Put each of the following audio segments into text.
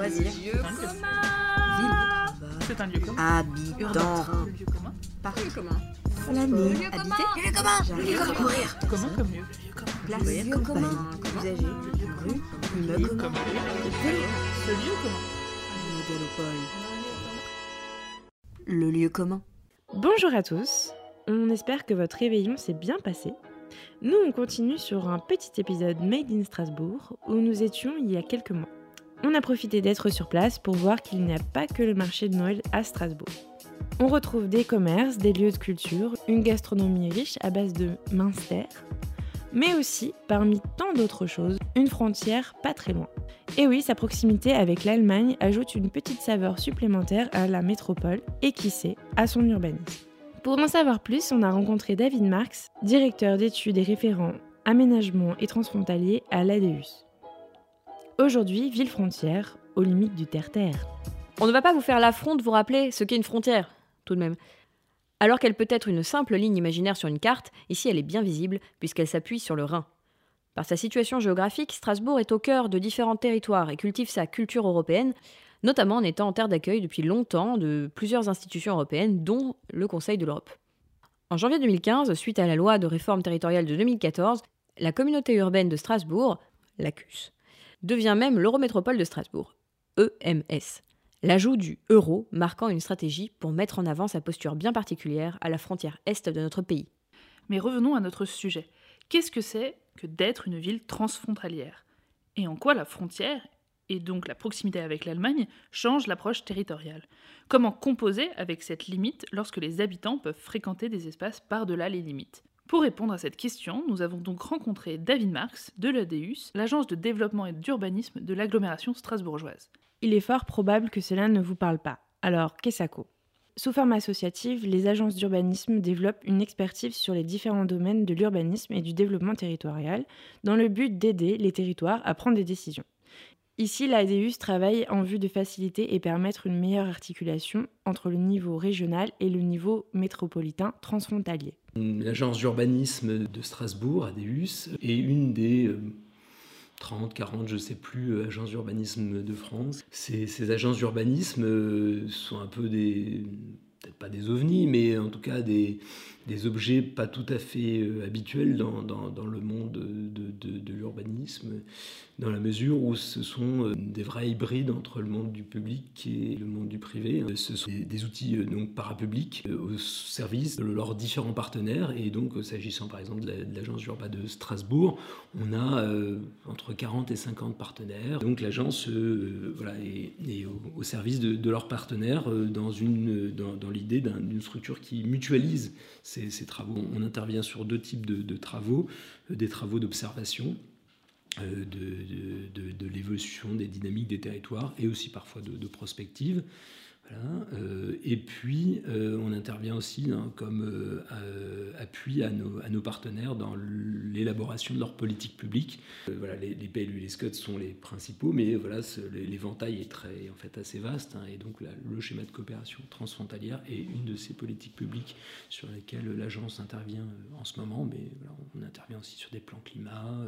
Loisir. Lieu commun. Ville. C'est un lieu commun. Habitant. Le lieu commun. Parc. Lieu commun. Flâner. Lieu commun. Habiter. Lieu commun. Courir. Comment comme lieu Place. Lieu commun. Usager. Rue. Immeuble. Lieu. Ce lieu commun. Mégalopole. Le lieu commun. Bonjour à tous, on espère que votre réveillon s'est bien passé. Nous, on continue sur un petit épisode Made in Strasbourg où nous étions il y a quelques mois. On a profité d'être sur place pour voir qu'il n'y a pas que le marché de Noël à Strasbourg. On retrouve des commerces, des lieux de culture, une gastronomie riche à base de minster, mais aussi, parmi tant d'autres choses, une frontière pas très loin. Et oui, sa proximité avec l'Allemagne ajoute une petite saveur supplémentaire à la métropole et qui sait, à son urbanisme. Pour en savoir plus, on a rencontré David Marx, directeur d'études et référent aménagement et transfrontalier à l'ADEUS. Aujourd'hui, ville frontière, aux limites du terre-terre. On ne va pas vous faire l'affront de vous rappeler ce qu'est une frontière, tout de même. Alors qu'elle peut être une simple ligne imaginaire sur une carte, ici elle est bien visible puisqu'elle s'appuie sur le Rhin. Par sa situation géographique, Strasbourg est au cœur de différents territoires et cultive sa culture européenne, notamment en étant en terre d'accueil depuis longtemps de plusieurs institutions européennes, dont le Conseil de l'Europe. En janvier 2015, suite à la loi de réforme territoriale de 2014, la communauté urbaine de Strasbourg, l'ACUS, devient même l'Eurométropole de Strasbourg, EMS. L'ajout du euro marquant une stratégie pour mettre en avant sa posture bien particulière à la frontière est de notre pays. Mais revenons à notre sujet. Qu'est-ce que c'est que d'être une ville transfrontalière? Et en quoi la frontière, et donc la proximité avec l'Allemagne, change l'approche territoriale? Comment composer avec cette limite lorsque les habitants peuvent fréquenter des espaces par-delà les limites? Pour répondre à cette question, nous avons donc rencontré David Marx de l'ADEUS, l'agence de développement et d'urbanisme de l'agglomération strasbourgeoise. Il est fort probable que cela ne vous parle pas. Alors, qu'est-ce que Sous forme associative, les agences d'urbanisme développent une expertise sur les différents domaines de l'urbanisme et du développement territorial dans le but d'aider les territoires à prendre des décisions. Ici, l'ADUS travaille en vue de faciliter et permettre une meilleure articulation entre le niveau régional et le niveau métropolitain transfrontalier. L'agence d'urbanisme de Strasbourg, ADUS, est une des euh, 30, 40, je ne sais plus, euh, agences d'urbanisme de France. Ces, ces agences d'urbanisme euh, sont un peu des, peut-être pas des ovnis, mais en tout cas des, des objets pas tout à fait euh, habituels dans, dans, le monde de, de, l'urbanisme, dans la mesure où ce sont euh, des vrais hybrides entre le monde du public et le monde du privé. Ce sont des, outils euh, donc parapublics au service de leurs différents partenaires, et donc s'agissant par exemple de l'agence urbaine de Strasbourg, on a euh, entre 40 et 50 partenaires. Donc l'agence euh, voilà, est, au, service de, de leurs partenaires euh, dans, une, dans l'idée d'une structure qui mutualise ces, travaux. On intervient sur deux types de, de travaux, euh, des travaux d'observation. Euh, de, de, de l'évolution des dynamiques des territoires et aussi parfois de, prospective. Euh, et puis, euh, on intervient aussi hein, comme euh, appui à nos, partenaires dans l'élaboration de leur politique publique. Voilà, les, les PLU et les SCOT sont les principaux, mais voilà, l'éventail est en fait, assez vaste. Hein, et donc, le schéma de coopération transfrontalière est une de ces politiques publiques sur lesquelles l'agence intervient en ce moment. Mais on intervient aussi sur des plans climat.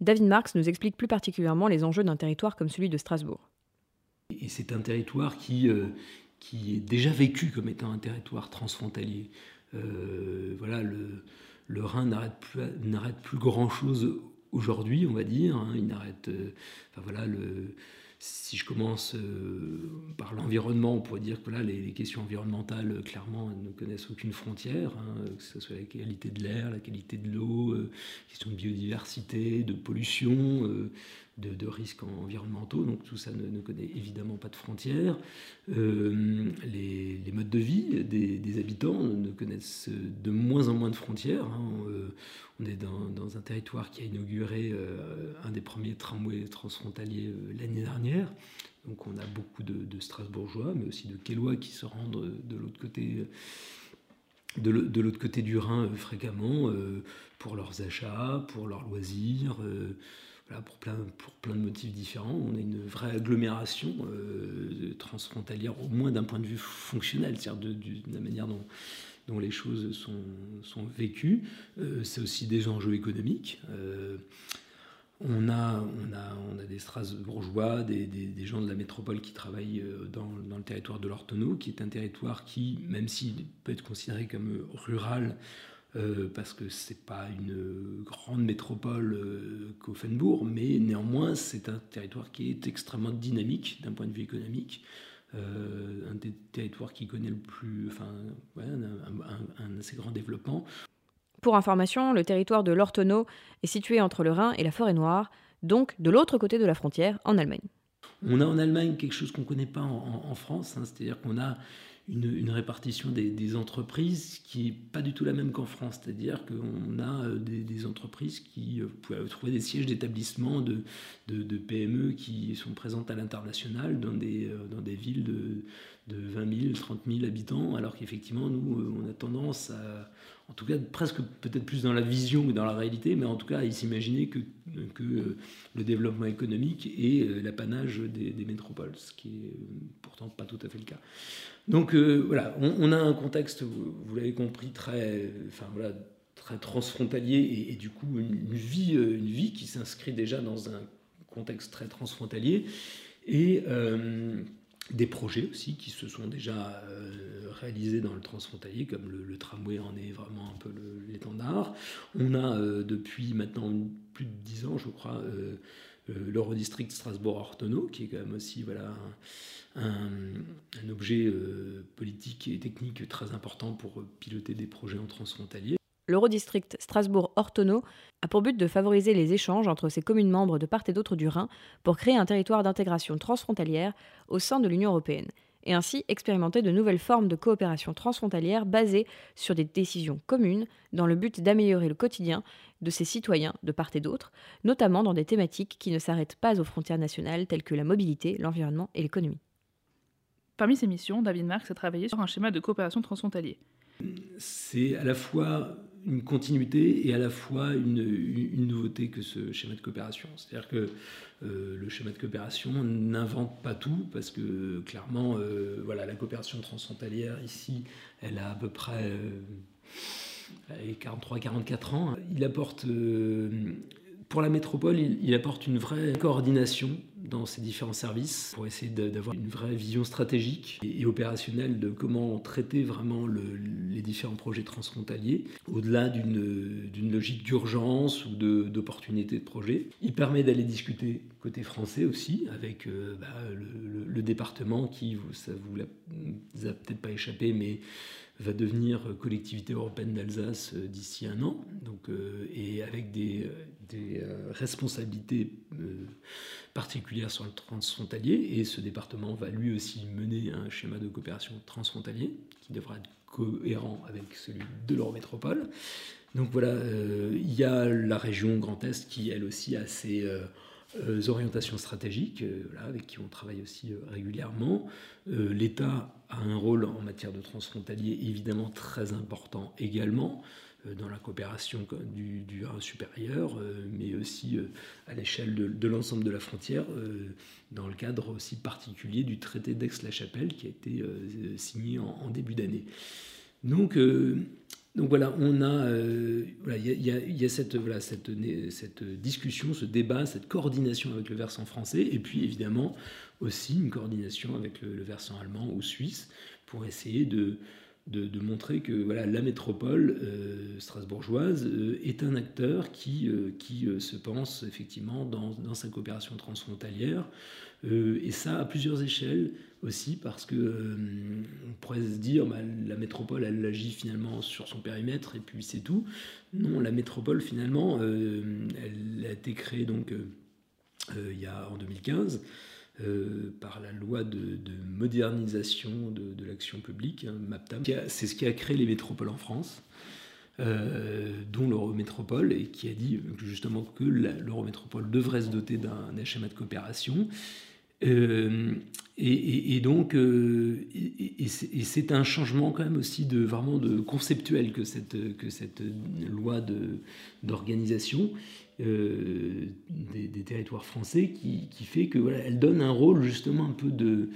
David Marx nous explique plus particulièrement les enjeux d'un territoire comme celui de Strasbourg. Et c'est un territoire qui, euh, qui est déjà vécu comme étant un territoire transfrontalier. Euh, voilà, le, Rhin n'arrête plus, grand-chose aujourd'hui, on va dire. Hein, il n'arrête... Euh, enfin voilà, si je commence par l'environnement, on pourrait dire que là, les, questions environnementales, clairement, ne connaissent aucune frontière, hein, que ce soit la qualité de l'air, la qualité de l'eau, question de biodiversité, de pollution, de, risques environnementaux. Donc tout ça ne, connaît évidemment pas de frontières. Euh, les, modes de vie des, habitants ne connaissent de moins en moins de frontières. Hein. on est dans, un territoire qui a inauguré un des premiers tramways transfrontaliers l'année dernière. Donc on a beaucoup de, Strasbourgeois, mais aussi de Quélois qui se rendent de l'autre côté, de l'autre côté du Rhin euh, fréquemment euh, pour leurs achats, pour leurs loisirs, euh, pour, plein, de motifs différents. On a une vraie agglomération euh, transfrontalière, au moins d'un point de vue fonctionnel, c'est-à-dire de, la manière dont, les choses sont, vécues. C'est aussi des enjeux économiques On a, on, a, des Strasbourgeois, des, des, gens de la métropole qui travaillent dans, dans le territoire de l'Ortonneau, qui est un territoire qui, même s'il peut être considéré comme rural, euh, parce que c'est pas une grande métropole euh, qu'Offenbourg, mais néanmoins c'est un territoire qui est extrêmement dynamique d'un point de vue économique. Euh, un des territoires qui connaît le plus, enfin, un, assez grand développement. Pour information, le territoire de l'Ortonneau est situé entre le Rhin et la Forêt Noire, donc de l'autre côté de la frontière, en Allemagne. On a en Allemagne quelque chose qu'on ne connaît pas en, France, hein, c'est-à-dire qu'on a une, répartition des, entreprises qui n'est pas du tout la même qu'en France. C'est-à-dire qu'on a euh, des, entreprises qui euh, peuvent trouver des sièges d'établissements de, de, PME qui sont présentes à l'international dans des, euh, dans des villes de, de 20 000, 30 000 habitants, alors qu'effectivement, nous, on a tendance à, en tout cas presque peut-être plus dans la vision que dans la réalité, mais en tout cas à s'imaginer que, que le développement économique est l'apanage des, métropoles, ce qui est pourtant pas tout à fait le cas. Donc euh, voilà, on, a un contexte, vous, l'avez compris, très, enfin, voilà, très transfrontalier et, du coup une, vie, euh, une vie qui s'inscrit déjà dans un contexte très transfrontalier et euh, des projets aussi qui se sont déjà réalisés dans le transfrontalier, comme le, tramway en est vraiment un peu l'étendard. On a depuis maintenant plus de dix ans, je crois, l'Eurodistrict Strasbourg-Ortonneau, qui est quand même aussi voilà, un, objet euh, politique et technique très important pour piloter des projets en transfrontalier. L'Eurodistrict Strasbourg-Ortonneau a pour but de favoriser les échanges entre ses communes membres de part et d'autre du Rhin pour créer un territoire d'intégration transfrontalière au sein de l'Union européenne et ainsi expérimenter de nouvelles formes de coopération transfrontalière basées sur des décisions communes dans le but d'améliorer le quotidien de ses citoyens de part et d'autre, notamment dans des thématiques qui ne s'arrêtent pas aux frontières nationales telles que la mobilité, l'environnement et l'économie. Parmi ses missions, David Marx a travaillé sur un schéma de coopération transfrontalier. C'est à la fois une continuité et à la fois une, nouveauté que ce schéma de coopération. C'est-à-dire que euh, le schéma de coopération n'invente pas tout, parce que clairement, euh, voilà, la coopération transfrontalière ici, elle a à peu près 43-44 euh, ans. Il apporte pour la métropole, il, apporte une vraie coordination dans ces différents services pour essayer d'avoir une vraie vision stratégique et, opérationnelle de comment traiter vraiment les différents projets transfrontaliers au-delà d'une logique d'urgence ou d'opportunité de, projet. Il permet d'aller discuter côté français aussi avec euh, bah, le, département qui, ça vous a peut-être pas échappé, mais va devenir collectivité européenne d'Alsace euh, d'ici un an, donc, euh, et avec des, des responsabilités particulière sur le transfrontalier et ce département va lui aussi mener un schéma de coopération transfrontalier qui devra être cohérent avec celui de l'Eurométropole. Donc voilà, euh, il y a la région Grand Est qui elle aussi a ses euh, euh, orientations stratégiques avec qui on travaille aussi régulièrement. L'État a un rôle en matière de transfrontalier évidemment très important également. Euh, dans la coopération du, du supérieur, euh, mais aussi euh, à l'échelle de, l'ensemble de la frontière, dans le cadre aussi particulier du traité d'Aix-la-Chapelle qui a été signé en, début d'année. Donc, donc voilà, on a, il y, a, cette, voilà, cette, cette, discussion, ce débat, cette coordination avec le versant français, et puis évidemment aussi une coordination avec le versant allemand ou suisse pour essayer de, de, montrer que voilà, la métropole euh, strasbourgeoise euh, est un acteur qui, euh, qui se pense effectivement dans, dans sa coopération transfrontalière, et ça à plusieurs échelles aussi, parce que on pourrait se dire bah, la métropole elle agit finalement sur son périmètre et puis c'est tout. Non, la métropole finalement elle a été créée donc il y a en 2015. Euh, par la loi de, modernisation de, l'action publique, hein, MAPTAM. C'est ce qui a créé les métropoles en France, euh, dont l'Eurométropole, et qui a dit justement que l'Eurométropole devrait se doter d'un schéma de coopération. Euh, et, donc, c'est un changement quand même aussi de vraiment de conceptuel que cette, que cette loi d'organisation euh, des, territoires français qui, fait que elle donne un rôle justement un peu de,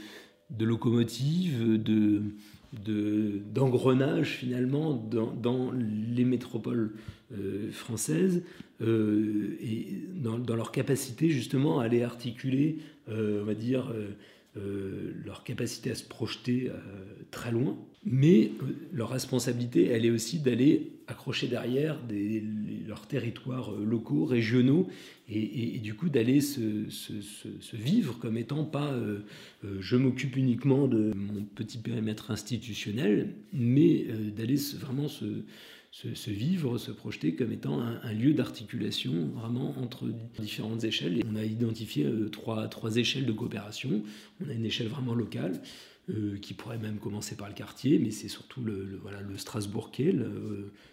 locomotive, de, d'engrenage finalement dans, les métropoles françaises et dans, dans, leur capacité justement à aller articuler, on va dire, euh, leur capacité à se projeter euh, très loin, mais euh, leur responsabilité, elle est aussi d'aller accrocher derrière leurs territoires locaux, régionaux, et, du coup d'aller se, vivre comme étant pas je m'occupe uniquement de mon petit périmètre institutionnel, mais d'aller vraiment se se, vivre, se projeter comme étant un, lieu d'articulation vraiment entre différentes échelles. On a identifié euh, trois, trois échelles de coopération. On a une échelle vraiment locale. Euh, qui pourrait même commencer par le quartier, mais c'est surtout le, voilà, le Strasbourg-Quai.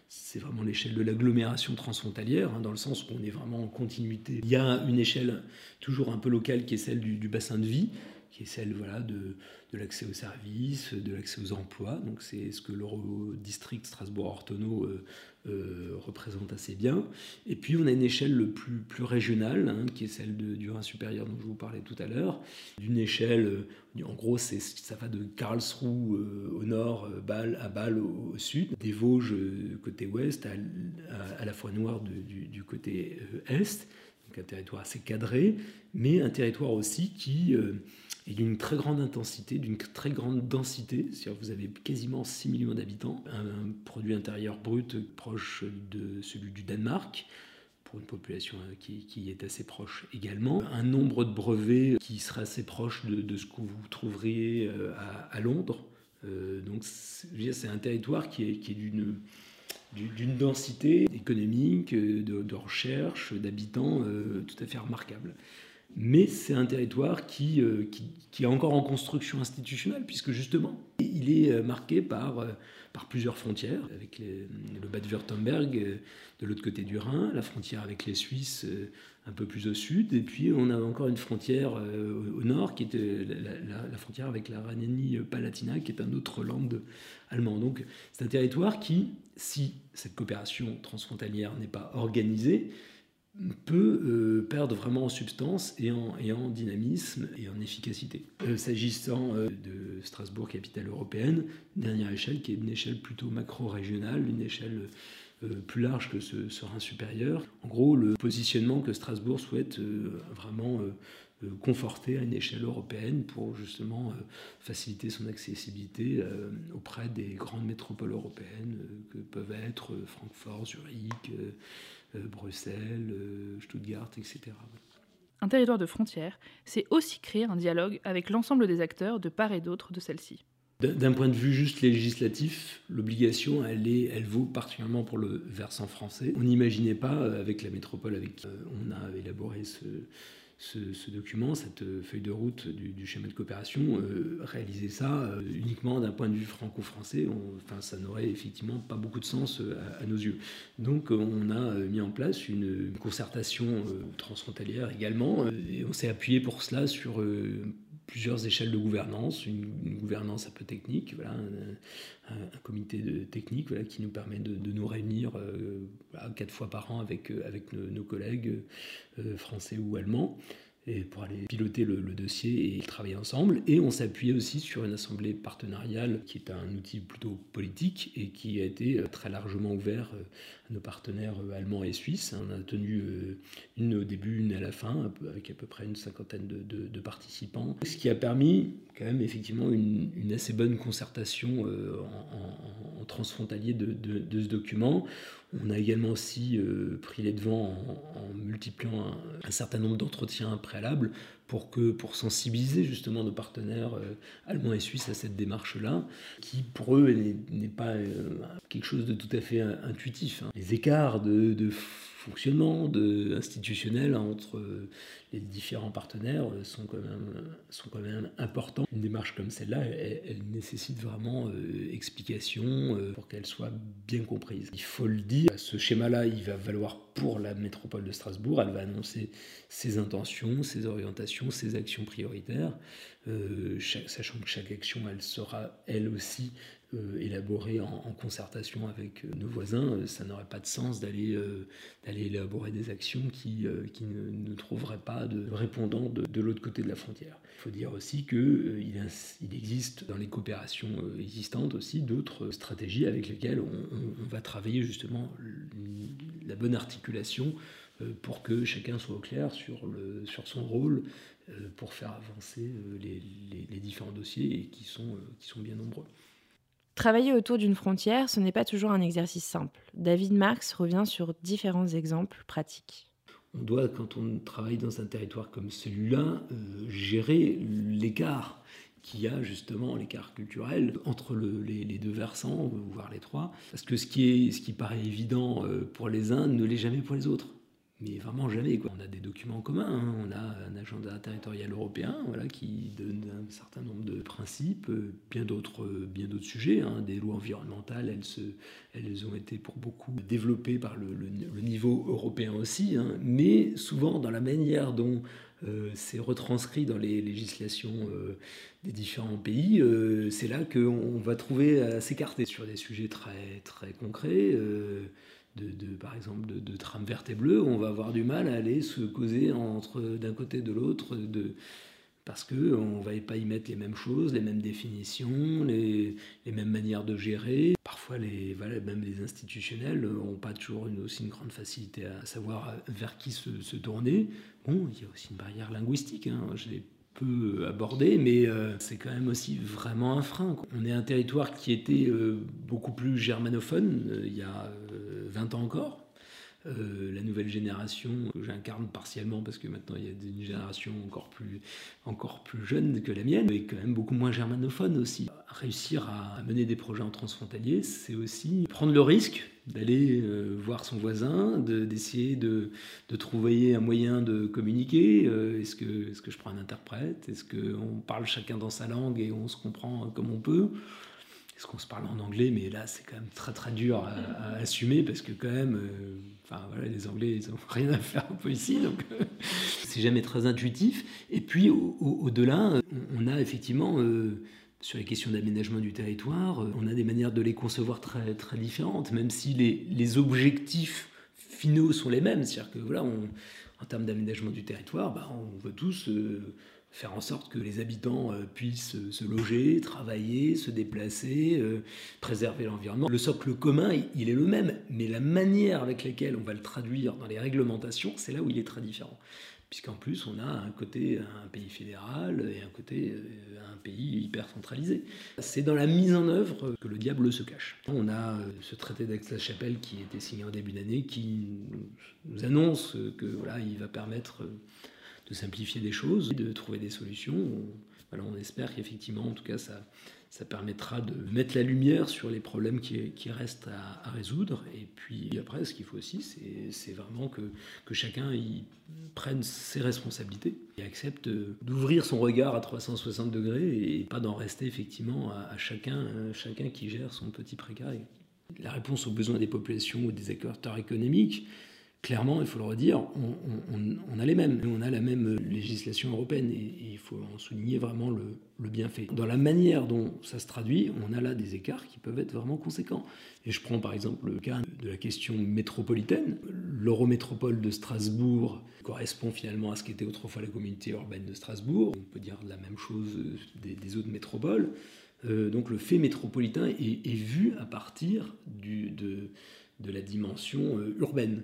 C'est vraiment l'échelle de l'agglomération transfrontalière, hein, dans le sens où on est vraiment en continuité. Il y a une échelle toujours un peu locale qui est celle du bassin de vie, qui est celle voilà, de, de l'accès aux services, de l'accès aux emplois. Donc c'est ce que l'Eurodistrict Strasbourg-Ortonneau euh, euh, représente assez bien. Et puis on a une échelle le plus, plus régionale, hein, qui est celle du Rhin supérieur dont je vous parlais tout à l'heure. D'une échelle, euh, en gros, ça va de Karlsruhe au nord Bâle, à Bâle au, sud, des Vosges côté ouest à, la fois noire du, côté est. Donc un territoire assez cadré, mais un territoire aussi qui et d'une très grande intensité, d'une très grande densité. C'est-à-dire vous avez quasiment 6 millions d'habitants, un, produit intérieur brut proche de celui du Danemark, pour une population euh, qui, est assez proche également. Un nombre de brevets qui sera assez proche de, ce que vous trouveriez euh, à, Londres. Euh, donc c'est un territoire qui est, d'une densité économique, de, recherche, d'habitants tout à fait remarquable mais c'est un territoire qui, euh, qui, qui, est encore en construction institutionnelle, puisque justement, il est euh, marqué par, euh, par plusieurs frontières, avec le Bade-Württemberg de l'autre côté du Rhin, la frontière avec les Suisses un peu plus au sud, et puis on a encore une frontière au nord, qui est la, frontière avec la Rhénanie-Palatinat, qui est un autre land allemand. Donc c'est un territoire qui, si cette coopération transfrontalière n'est pas organisée, peut euh, perdre vraiment en substance et en, dynamisme et en efficacité. Euh, s'agissant euh, de Strasbourg, capitale européenne, dernière échelle qui est une échelle plutôt macro-régionale, une échelle plus large que ce, ce, Rhin supérieur. En gros, le positionnement que Strasbourg souhaite vraiment conforter à une échelle européenne pour justement faciliter son accessibilité auprès des grandes métropoles européennes que peuvent être Francfort, Zurich, Bruxelles, euh, Stuttgart, etc. Un territoire de frontière, c'est aussi créer un dialogue avec l'ensemble des acteurs de part et d'autre de celle-ci. D'un point de vue juste législatif, l'obligation, elle, est, elle vaut particulièrement pour le versant français. On n'imaginait pas, euh, avec la métropole avec qui on a élaboré ce, ce, document, cette feuille de route du, schéma de coopération, euh, réaliser ça euh, uniquement d'un point de vue franco-français, enfin, ça n'aurait effectivement pas beaucoup de sens euh, à, nos yeux. Donc on a mis en place une, concertation transfrontalière également, et on s'est appuyé pour cela sur plusieurs échelles de gouvernance, une, gouvernance un peu technique, voilà, un, comité de technique voilà, qui nous permet de, nous réunir quatre fois par an avec, avec nos collègues français ou allemands et pour aller piloter le, dossier et travailler ensemble. Et on s'appuyait aussi sur une assemblée partenariale qui est un outil plutôt politique et qui a été euh, très largement ouvert euh, nos partenaires euh, allemands et suisses. On a tenu une au début, une à la fin, avec à peu près une cinquantaine de, participants. Ce qui a permis quand même effectivement une, assez bonne concertation en, transfrontalier de, ce document. On a également aussi pris les devants en, multipliant un certain nombre d'entretiens préalables pour, que, pour sensibiliser justement nos partenaires euh, allemands et suisses à cette démarche-là, qui pour eux n'est pas euh, quelque chose de tout à fait intuitif. Hein. Les écarts de fonctionnement institutionnel entre euh, les différents partenaires sont quand même, sont quand même importants. Une démarche comme celle-là, elle, nécessite vraiment explication pour qu'elle soit bien comprise. Il faut le dire, ce schéma-là, il va valoir pour la métropole de Strasbourg. Elle va annoncer ses intentions, ses orientations, ses actions prioritaires, euh, sachant que chaque action, elle sera elle aussi euh, élaborée en, concertation avec euh, nos voisins. Ça n'aurait pas de sens d'aller d'aller élaborer des actions qui, qui ne, trouveraient pas de répondants de, de l'autre côté de la frontière. Il faut dire aussi qu'il il existe dans les coopérations existantes aussi d'autres stratégies avec lesquelles on, va travailler justement la bonne articulation pour que chacun soit au clair sur, le, sur son rôle pour faire avancer les, les, les différents dossiers et qui sont, qui sont bien nombreux. Travailler autour d'une frontière, ce n'est pas toujours un exercice simple. David Marx revient sur différents exemples pratiques. On doit, quand on travaille dans un territoire comme celui-là, euh, gérer l'écart qu'il y a justement, l'écart culturel entre le, les, les, deux versants, voire les trois. Parce que ce qui, est, ce qui paraît évident euh, pour les uns ne l'est jamais pour les autres mais vraiment jamais. Quoi. On a des documents communs, hein. on a un agenda territorial européen voilà, qui donne un certain nombre de principes, euh, bien d'autres, euh, bien d'autres sujets. Hein. Des lois environnementales, elles, se, elles ont été pour beaucoup développées par le, niveau européen aussi, hein. mais souvent dans la manière dont euh, c'est retranscrit dans les législations des différents pays, c'est là qu'on va trouver à s'écarter sur des sujets très, très concrets de, par exemple de, de trame et bleue, on va avoir du mal à aller se causer entre d'un côté et de l'autre, de, parce qu'on ne va pas y mettre les mêmes choses, les mêmes définitions, les, les mêmes manières de gérer. Parfois, les, voilà, même les institutionnels n'ont pas toujours aussi une grande facilité à savoir vers qui se, tourner. Bon, il y a aussi une barrière linguistique, hein, peu abordé, mais euh, c'est quand même aussi vraiment un frein. On est un territoire qui était euh, beaucoup plus germanophone euh, il y a 20 ans encore. Euh, la nouvelle génération que j'incarne partiellement parce que maintenant il y a une génération encore plus, encore plus jeune que la mienne et quand même beaucoup moins germanophone aussi. Réussir à mener des projets en transfrontalier, c'est aussi prendre le risque d'aller euh, voir son voisin, d'essayer de, de, trouver un moyen de communiquer. Euh, Est-ce que, que je prends un interprète Est-ce qu'on parle chacun dans sa langue et on se comprend comme on peut? Est-ce qu'on se parle en anglais? Mais là, c'est quand même très très dur à, assumer parce que quand même, euh, voilà, les Anglais, ils n'ont rien à faire un peu ici, donc euh, c'est jamais très intuitif. Et puis au-delà, au, on, a effectivement euh, sur les questions d'aménagement du territoire, on a des manières de les concevoir très très différentes, même si les, les objectifs finaux sont les mêmes. C'est-à-dire que voilà, en termes d'aménagement du territoire, bah, on veut tous euh, faire en sorte que les habitants euh, puissent se loger, travailler, se déplacer, euh, préserver l'environnement. Le socle commun, il est le même, mais la manière avec laquelle on va le traduire dans les réglementations, c'est là où il est très différent. Puisqu'en plus, on a un côté un pays fédéral et un côté un pays hyper centralisé. C'est dans la mise en œuvre que le diable se cache. On a ce traité d'Aix-la-Chapelle qui a été signé en début d'année qui nous annonce que voilà, il va permettre de simplifier des choses, de trouver des solutions. On espère qu'effectivement, en tout cas, ça, ça permettra de mettre la lumière sur les problèmes qui, restent à, résoudre. Et puis après, ce qu'il faut aussi, c'est vraiment que, chacun prenne ses responsabilités et accepte d'ouvrir son regard à 360 degrés et pas d'en rester effectivement à, à chacun, à chacun qui gère son petit précaré. La réponse aux besoins des populations ou des acteurs économiques, clairement, il faut le redire, on, a les mêmes. On a la même législation européenne et, il faut en souligner vraiment le, le, bienfait. Dans la manière dont ça se traduit, on a là des écarts qui peuvent être vraiment conséquents. Et je prends par exemple le cas de la question métropolitaine. L'eurométropole de Strasbourg correspond finalement à ce qu'était autrefois la communauté urbaine de Strasbourg. On peut dire la même chose des, autres métropoles. Euh, donc le fait métropolitain est, vu à partir de, la dimension euh, urbaine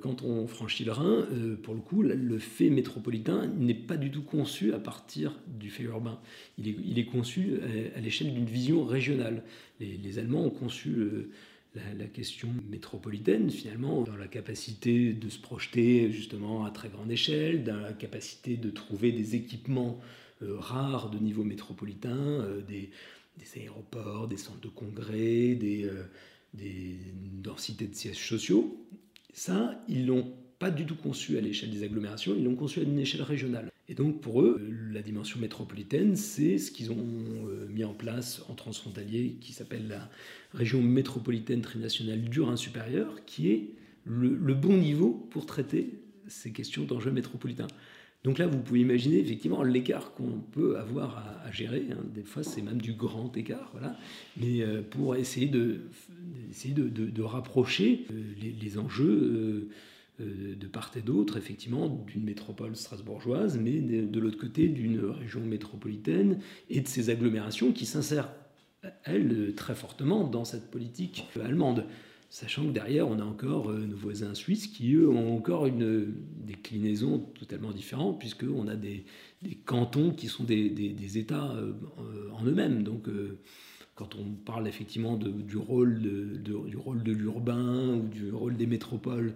quand on franchit le Rhin, euh, pour le coup, le fait métropolitain n'est pas du tout conçu à partir du fait urbain. Il est, conçu à, à l'échelle d'une vision régionale. Les, Allemands ont conçu euh, la, question métropolitaine, finalement, dans la capacité de se projeter justement à très grande échelle, dans la capacité de trouver des équipements euh, rares de niveau métropolitain, euh, des, aéroports, des centres de congrès, euh, des densités de sièges sociaux ça, ils l'ont pas du tout conçu à l'échelle des agglomérations, ils l'ont conçu à une échelle régionale. Et donc pour eux, la dimension métropolitaine, c'est ce qu'ils ont mis en place en transfrontalier, qui s'appelle la région métropolitaine trinationale du Rhin supérieur, qui est le, le bon niveau pour traiter ces questions d'enjeux métropolitains. Donc là, vous pouvez imaginer effectivement l'écart qu'on peut avoir à, gérer. Hein. Des fois, c'est même du grand écart, voilà. Mais euh, pour essayer de, essayer de, de, de rapprocher euh, les, enjeux de part et d'autre, effectivement, d'une métropole strasbourgeoise, mais de, l'autre côté d'une région métropolitaine et de ces agglomérations qui s'insèrent, elles, très fortement dans cette politique allemande. Sachant que derrière, on a encore nos voisins suisses qui, eux, ont encore une déclinaison totalement différente, puisqu'on a des, cantons qui sont des, États en eux-mêmes. Donc, quand on parle effectivement du, rôle de, du rôle de l'urbain ou du rôle des métropoles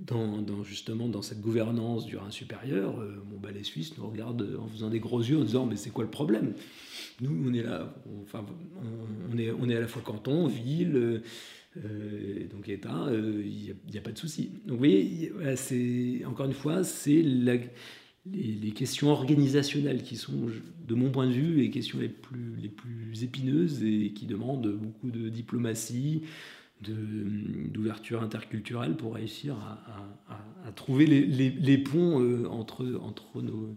dans, justement dans cette gouvernance du Rhin supérieur, euh, bon, les Suisses nous regardent en faisant des gros yeux en disant mais c'est quoi le problème? Nous on est là, enfin on, est, on est à la fois canton, ville, euh, donc État, il euh, n'y a, pas de souci. Donc vous voyez, encore une fois c'est les, questions organisationnelles qui sont, de mon point de vue, les questions les plus, épineuses et qui demandent beaucoup de diplomatie, d'ouverture interculturelle pour réussir à, trouver les, les, ponts euh, entre, entre nos,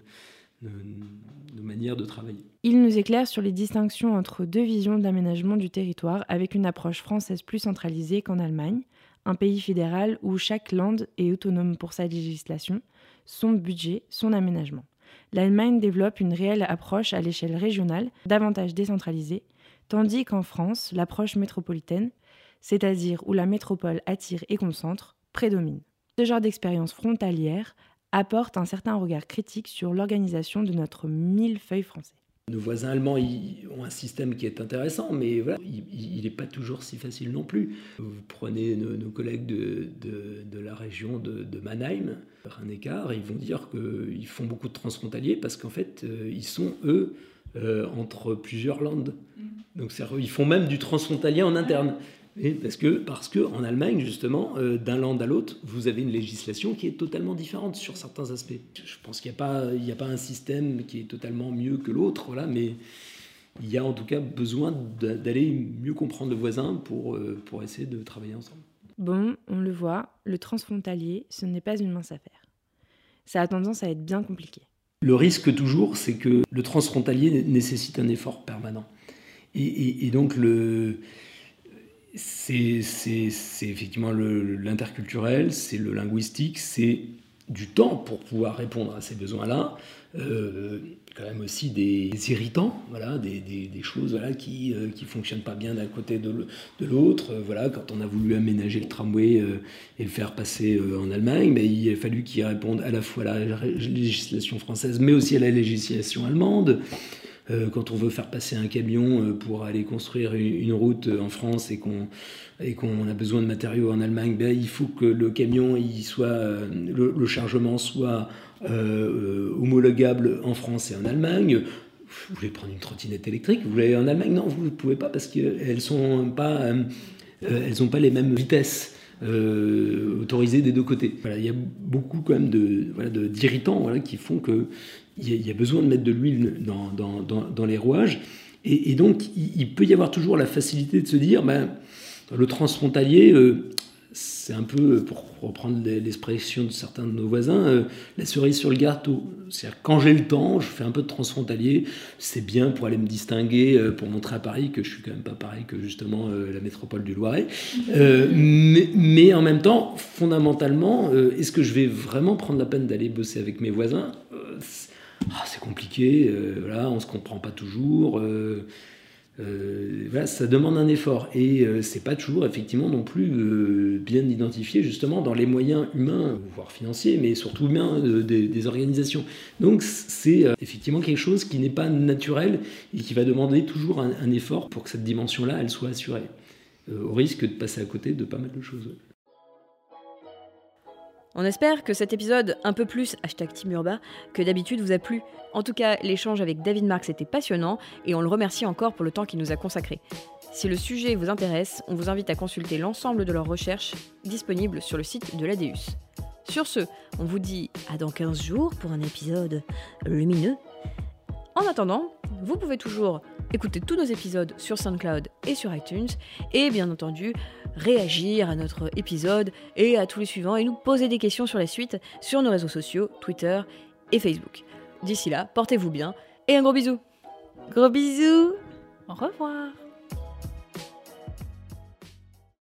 de travailler. Il nous éclaire sur les distinctions entre deux visions d'aménagement du territoire avec une approche française plus centralisée qu'en Allemagne, un pays fédéral où chaque land est autonome pour sa législation, son budget, son aménagement. L'Allemagne développe une réelle approche à l'échelle régionale, davantage décentralisée, tandis qu'en France, l'approche métropolitaine, c'est-à-dire où la métropole attire et concentre, prédomine. Ce genre d'expérience frontalière apporte un certain regard critique sur l'organisation de notre millefeuille français. Nos voisins allemands ont un système qui est intéressant, mais voilà, il n'est pas toujours si facile non plus. Vous prenez nos, collègues de, de, la région de, de Mannheim, un écart, ils vont dire qu'ils font beaucoup de transfrontaliers parce qu'en fait, euh, ils sont, eux, euh, entre plusieurs landes. Mm. Donc ils font même du transfrontalier en interne parce que parce que en Allemagne justement euh, d'un land à l'autre vous avez une législation qui est totalement différente sur certains aspects. Je pense qu'il n'y a pas il a pas un système qui est totalement mieux que l'autre voilà mais il y a en tout cas besoin d'aller mieux comprendre le voisin pour euh, pour essayer de travailler ensemble. Bon, on le voit, le transfrontalier, ce n'est pas une mince affaire. Ça a tendance à être bien compliqué. Le risque toujours, c'est que le transfrontalier nécessite un effort permanent. et donc le, c'est effectivement l'interculturel, c'est le linguistique, c'est du temps pour pouvoir répondre à ces besoins-là. Euh, quand même aussi des irritants, voilà, des, des, choses voilà, qui ne euh, fonctionnent pas bien d'un côté de l'autre. voilà, quand on a voulu aménager le tramway euh, et le faire passer en Allemagne, mais il a fallu qu'ils répondent à la fois à la législation française, mais aussi à la législation allemande. Euh, quand on veut faire passer un camion euh, pour aller construire une, route en France et qu'on a besoin de matériaux en Allemagne, ben, il faut que le camion, euh, le, chargement soit homologable en France et en Allemagne. Vous voulez prendre une trottinette électrique, vous voulez en Allemagne? Non, vous ne pouvez pas parce qu'elles sont pas, n'ont pas les mêmes vitesses. autorisées des deux côtés. Il y a beaucoup quand même d'irritants qui font que il y, a besoin de mettre de l'huile dans, dans, dans, les rouages. Et, donc, il, peut y avoir toujours la facilité de se dire, ben, le transfrontalier, euh, c'est un peu, pour reprendre l'expression de certains de nos voisins, euh, la cerise sur le gâteau. C'est-à-dire, quand j'ai le temps, je fais un peu de transfrontalier, c'est bien pour aller me distinguer, euh, pour montrer à Paris que je suis quand même pas pareil que justement la métropole du Loiret. mais, mais, en même temps, fondamentalement, est-ce que je vais vraiment prendre la peine d'aller bosser avec mes voisins? Ah, c'est compliqué, euh, voilà, on ne se comprend pas toujours. Euh, euh, voilà, ça demande un effort et c'est pas toujours effectivement non plus bien identifié justement dans les moyens humains, voire financiers, mais surtout humains des, organisations. Donc c'est effectivement quelque chose qui n'est pas naturel et qui va demander toujours un, un effort pour que cette dimension-là, elle soit assurée, au risque de passer à côté de pas mal de choses. On espère que cet épisode, un peu plus hashtag Team que d'habitude vous a plu. En tout cas, l'échange avec David Marx était passionnant et on le remercie encore pour le temps qu'il nous a consacré. Si le sujet vous intéresse, on vous invite à consulter l'ensemble de leurs recherches disponibles sur le site de l'ADEUS. Sur ce, on vous dit à dans 15 jours pour un épisode lumineux. En attendant, vous pouvez toujours écouter tous nos épisodes sur SoundCloud et sur iTunes et bien entendu réagir à notre épisode et à tous les suivants et nous poser des questions sur la suite sur nos réseaux sociaux, Twitter et Facebook. D'ici là, portez-vous bien et un gros bisou. Gros bisous. Au revoir.